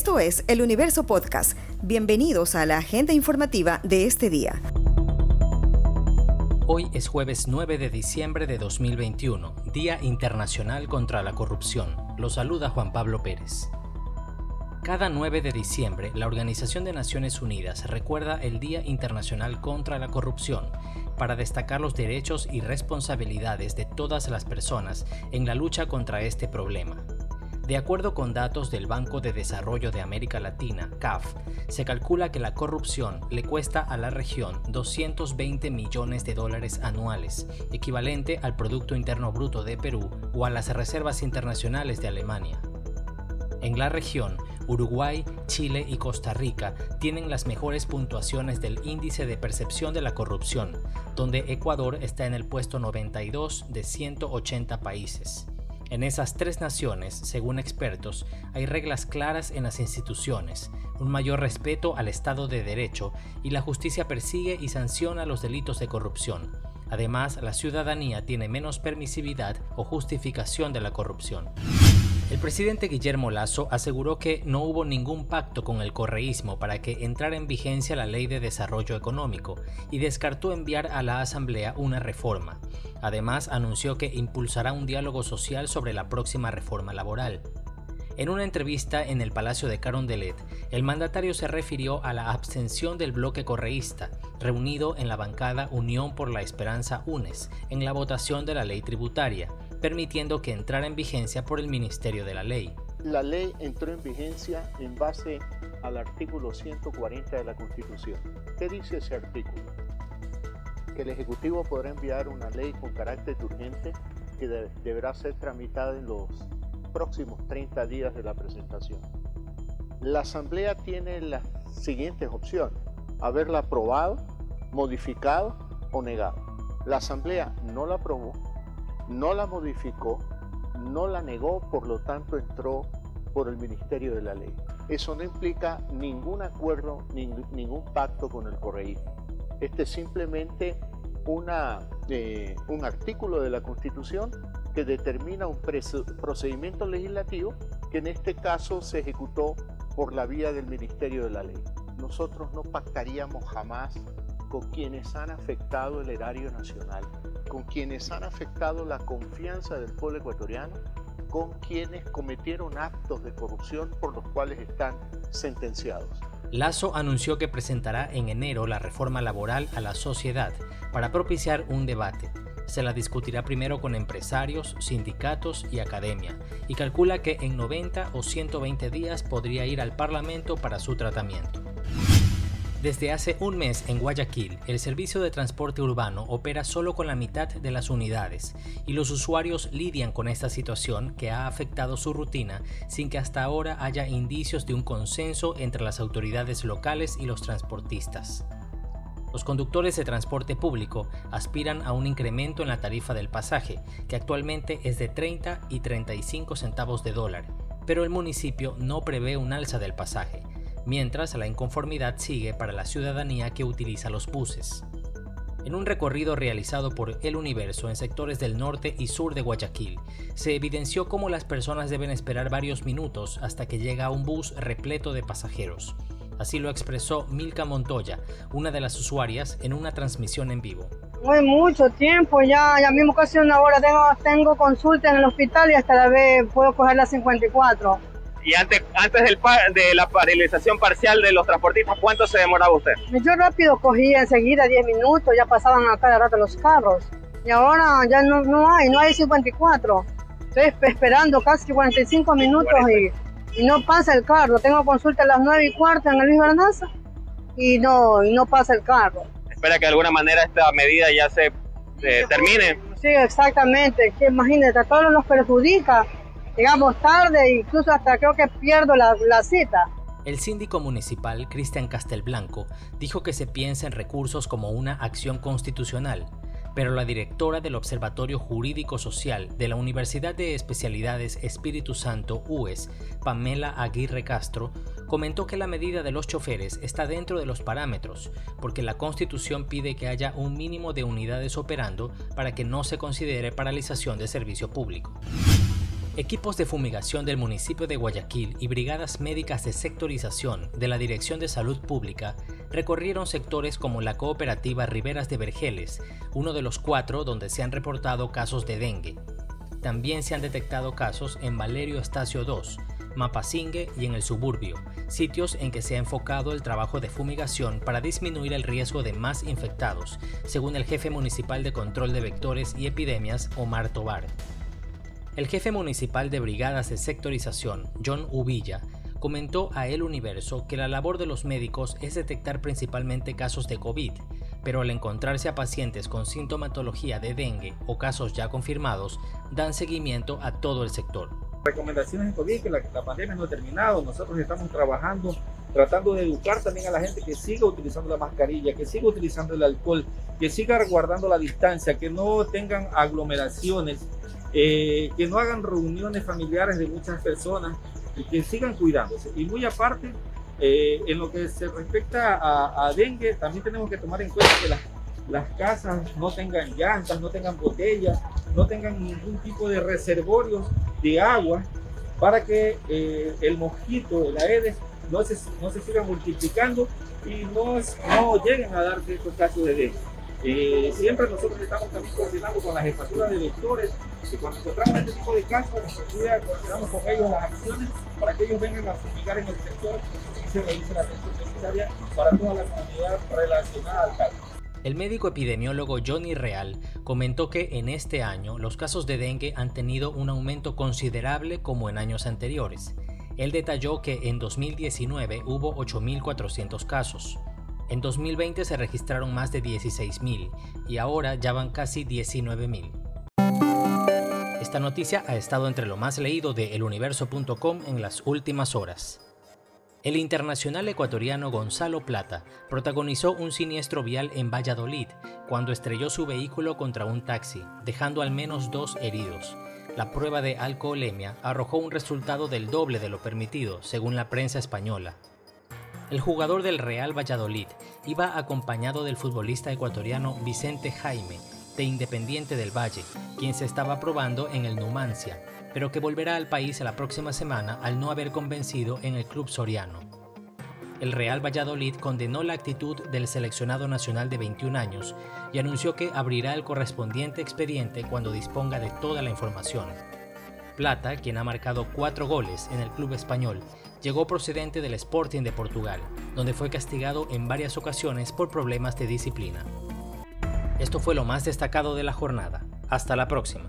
Esto es El Universo Podcast. Bienvenidos a la agenda informativa de este día. Hoy es jueves 9 de diciembre de 2021, Día Internacional contra la Corrupción. Lo saluda Juan Pablo Pérez. Cada 9 de diciembre, la Organización de Naciones Unidas recuerda el Día Internacional contra la Corrupción para destacar los derechos y responsabilidades de todas las personas en la lucha contra este problema. De acuerdo con datos del Banco de Desarrollo de América Latina, CAF, se calcula que la corrupción le cuesta a la región 220 millones de dólares anuales, equivalente al Producto Interno Bruto de Perú o a las reservas internacionales de Alemania. En la región, Uruguay, Chile y Costa Rica tienen las mejores puntuaciones del índice de percepción de la corrupción, donde Ecuador está en el puesto 92 de 180 países. En esas tres naciones, según expertos, hay reglas claras en las instituciones, un mayor respeto al Estado de Derecho y la justicia persigue y sanciona los delitos de corrupción. Además, la ciudadanía tiene menos permisividad o justificación de la corrupción. El presidente Guillermo Lazo aseguró que no hubo ningún pacto con el correísmo para que entrara en vigencia la Ley de Desarrollo Económico y descartó enviar a la Asamblea una reforma. Además, anunció que impulsará un diálogo social sobre la próxima reforma laboral. En una entrevista en el Palacio de Carondelet, el mandatario se refirió a la abstención del bloque correísta, reunido en la bancada Unión por la Esperanza UNES, en la votación de la ley tributaria, permitiendo que entrara en vigencia por el Ministerio de la Ley. La ley entró en vigencia en base al artículo 140 de la Constitución. ¿Qué dice ese artículo? Que el Ejecutivo podrá enviar una ley con carácter urgente que deberá ser tramitada en los próximos 30 días de la presentación. La Asamblea tiene las siguientes opciones. Haberla aprobado, modificado o negado. La Asamblea no la aprobó, no la modificó, no la negó, por lo tanto entró por el Ministerio de la Ley. Eso no implica ningún acuerdo, ningún pacto con el correísmo. Este es simplemente eh, un artículo de la Constitución que determina un procedimiento legislativo que en este caso se ejecutó por la vía del Ministerio de la Ley. Nosotros no pactaríamos jamás con quienes han afectado el erario nacional, con quienes han afectado la confianza del pueblo ecuatoriano, con quienes cometieron actos de corrupción por los cuales están sentenciados. Lazo anunció que presentará en enero la reforma laboral a la sociedad para propiciar un debate. Se la discutirá primero con empresarios, sindicatos y academia, y calcula que en 90 o 120 días podría ir al Parlamento para su tratamiento. Desde hace un mes en Guayaquil, el servicio de transporte urbano opera solo con la mitad de las unidades y los usuarios lidian con esta situación que ha afectado su rutina sin que hasta ahora haya indicios de un consenso entre las autoridades locales y los transportistas. Los conductores de transporte público aspiran a un incremento en la tarifa del pasaje, que actualmente es de 30 y 35 centavos de dólar, pero el municipio no prevé un alza del pasaje, mientras la inconformidad sigue para la ciudadanía que utiliza los buses. En un recorrido realizado por El Universo en sectores del norte y sur de Guayaquil, se evidenció cómo las personas deben esperar varios minutos hasta que llega un bus repleto de pasajeros. Así lo expresó Milka Montoya, una de las usuarias, en una transmisión en vivo. Muy mucho tiempo, ya, ya mismo casi una hora tengo, tengo consulta en el hospital y hasta la vez puedo coger la 54. Y antes, antes del, de la paralización parcial de los transportistas, ¿cuánto se demoraba usted? Yo rápido cogía enseguida 10 minutos, ya pasaban a cada rato los carros. Y ahora ya no, no hay, no hay 54. Estoy esperando casi 45 minutos y, y, no pasa el carro. Tengo consulta a las 9 y cuarto en el Luis Bernaza y no, y no pasa el carro. Espera que de alguna manera esta medida ya se termine. Sí, exactamente. Que imagínate, a todos nos perjudica llegamos tarde, incluso hasta creo que pierdo la, cita. El síndico municipal, Cristian Castelblanco, dijo que se piensa en recursos como una acción constitucional, pero la directora del Observatorio Jurídico Social de la Universidad de Especialidades Espíritu Santo, UES, Pamela Aguirre Castro, comentó que la medida de los choferes está dentro de los parámetros, porque la Constitución pide que haya un mínimo de unidades operando para que no se considere paralización de servicio público. Equipos de fumigación del municipio de Guayaquil y brigadas médicas de sectorización de la Dirección de Salud Pública recorrieron sectores como la cooperativa Riberas de Vergeles, uno de los cuatro donde se han reportado casos de dengue. También se han detectado casos en Valerio Estacio 2, Mapasingue y en el suburbio, sitios en que se ha enfocado el trabajo de fumigación para disminuir el riesgo de más infectados, según el jefe municipal de control de vectores y epidemias, Omar Tobar. El jefe municipal de brigadas de sectorización, John Ubilla, comentó a El Universo que la labor de los médicos es detectar principalmente casos de COVID, pero al encontrarse a pacientes con sintomatología de dengue o casos ya confirmados, dan seguimiento a todo el sector. Recomendaciones en COVID, que la, la pandemia no ha terminado, nosotros estamos trabajando, tratando de educar también a la gente que siga utilizando la mascarilla, que siga utilizando el alcohol, que siga guardando la distancia, que no tengan aglomeraciones eh, que no hagan reuniones familiares de muchas personas y que sigan cuidándose. Y muy aparte, eh, en lo que se respecta a, dengue, también tenemos que tomar en cuenta que las, las casas no tengan llantas, no tengan botellas, no tengan ningún tipo de reservorios de agua para que eh, el mosquito, la Aedes, no se, no se siga multiplicando y no, no lleguen a darse estos casos de dengue. Eh, siempre nosotros estamos también coordinando con las jefaturas de doctores y cuando encontramos este tipo de casos, nosotros coordinamos con ellos las acciones para que ellos vengan a fumigar en el sector y se realice la atención necesaria para toda la comunidad relacionada al caso. El médico epidemiólogo Johnny Real comentó que en este año los casos de dengue han tenido un aumento considerable como en años anteriores. Él detalló que en 2019 hubo 8.400 casos, en 2020 se registraron más de 16.000 y ahora ya van casi 19.000. Esta noticia ha estado entre lo más leído de eluniverso.com en las últimas horas. El internacional ecuatoriano Gonzalo Plata protagonizó un siniestro vial en Valladolid cuando estrelló su vehículo contra un taxi, dejando al menos dos heridos. La prueba de alcoholemia arrojó un resultado del doble de lo permitido, según la prensa española. El jugador del Real Valladolid iba acompañado del futbolista ecuatoriano Vicente Jaime, de Independiente del Valle, quien se estaba probando en el Numancia, pero que volverá al país la próxima semana al no haber convencido en el club soriano. El Real Valladolid condenó la actitud del seleccionado nacional de 21 años y anunció que abrirá el correspondiente expediente cuando disponga de toda la información. Plata, quien ha marcado cuatro goles en el club español, llegó procedente del Sporting de Portugal, donde fue castigado en varias ocasiones por problemas de disciplina. Esto fue lo más destacado de la jornada. Hasta la próxima.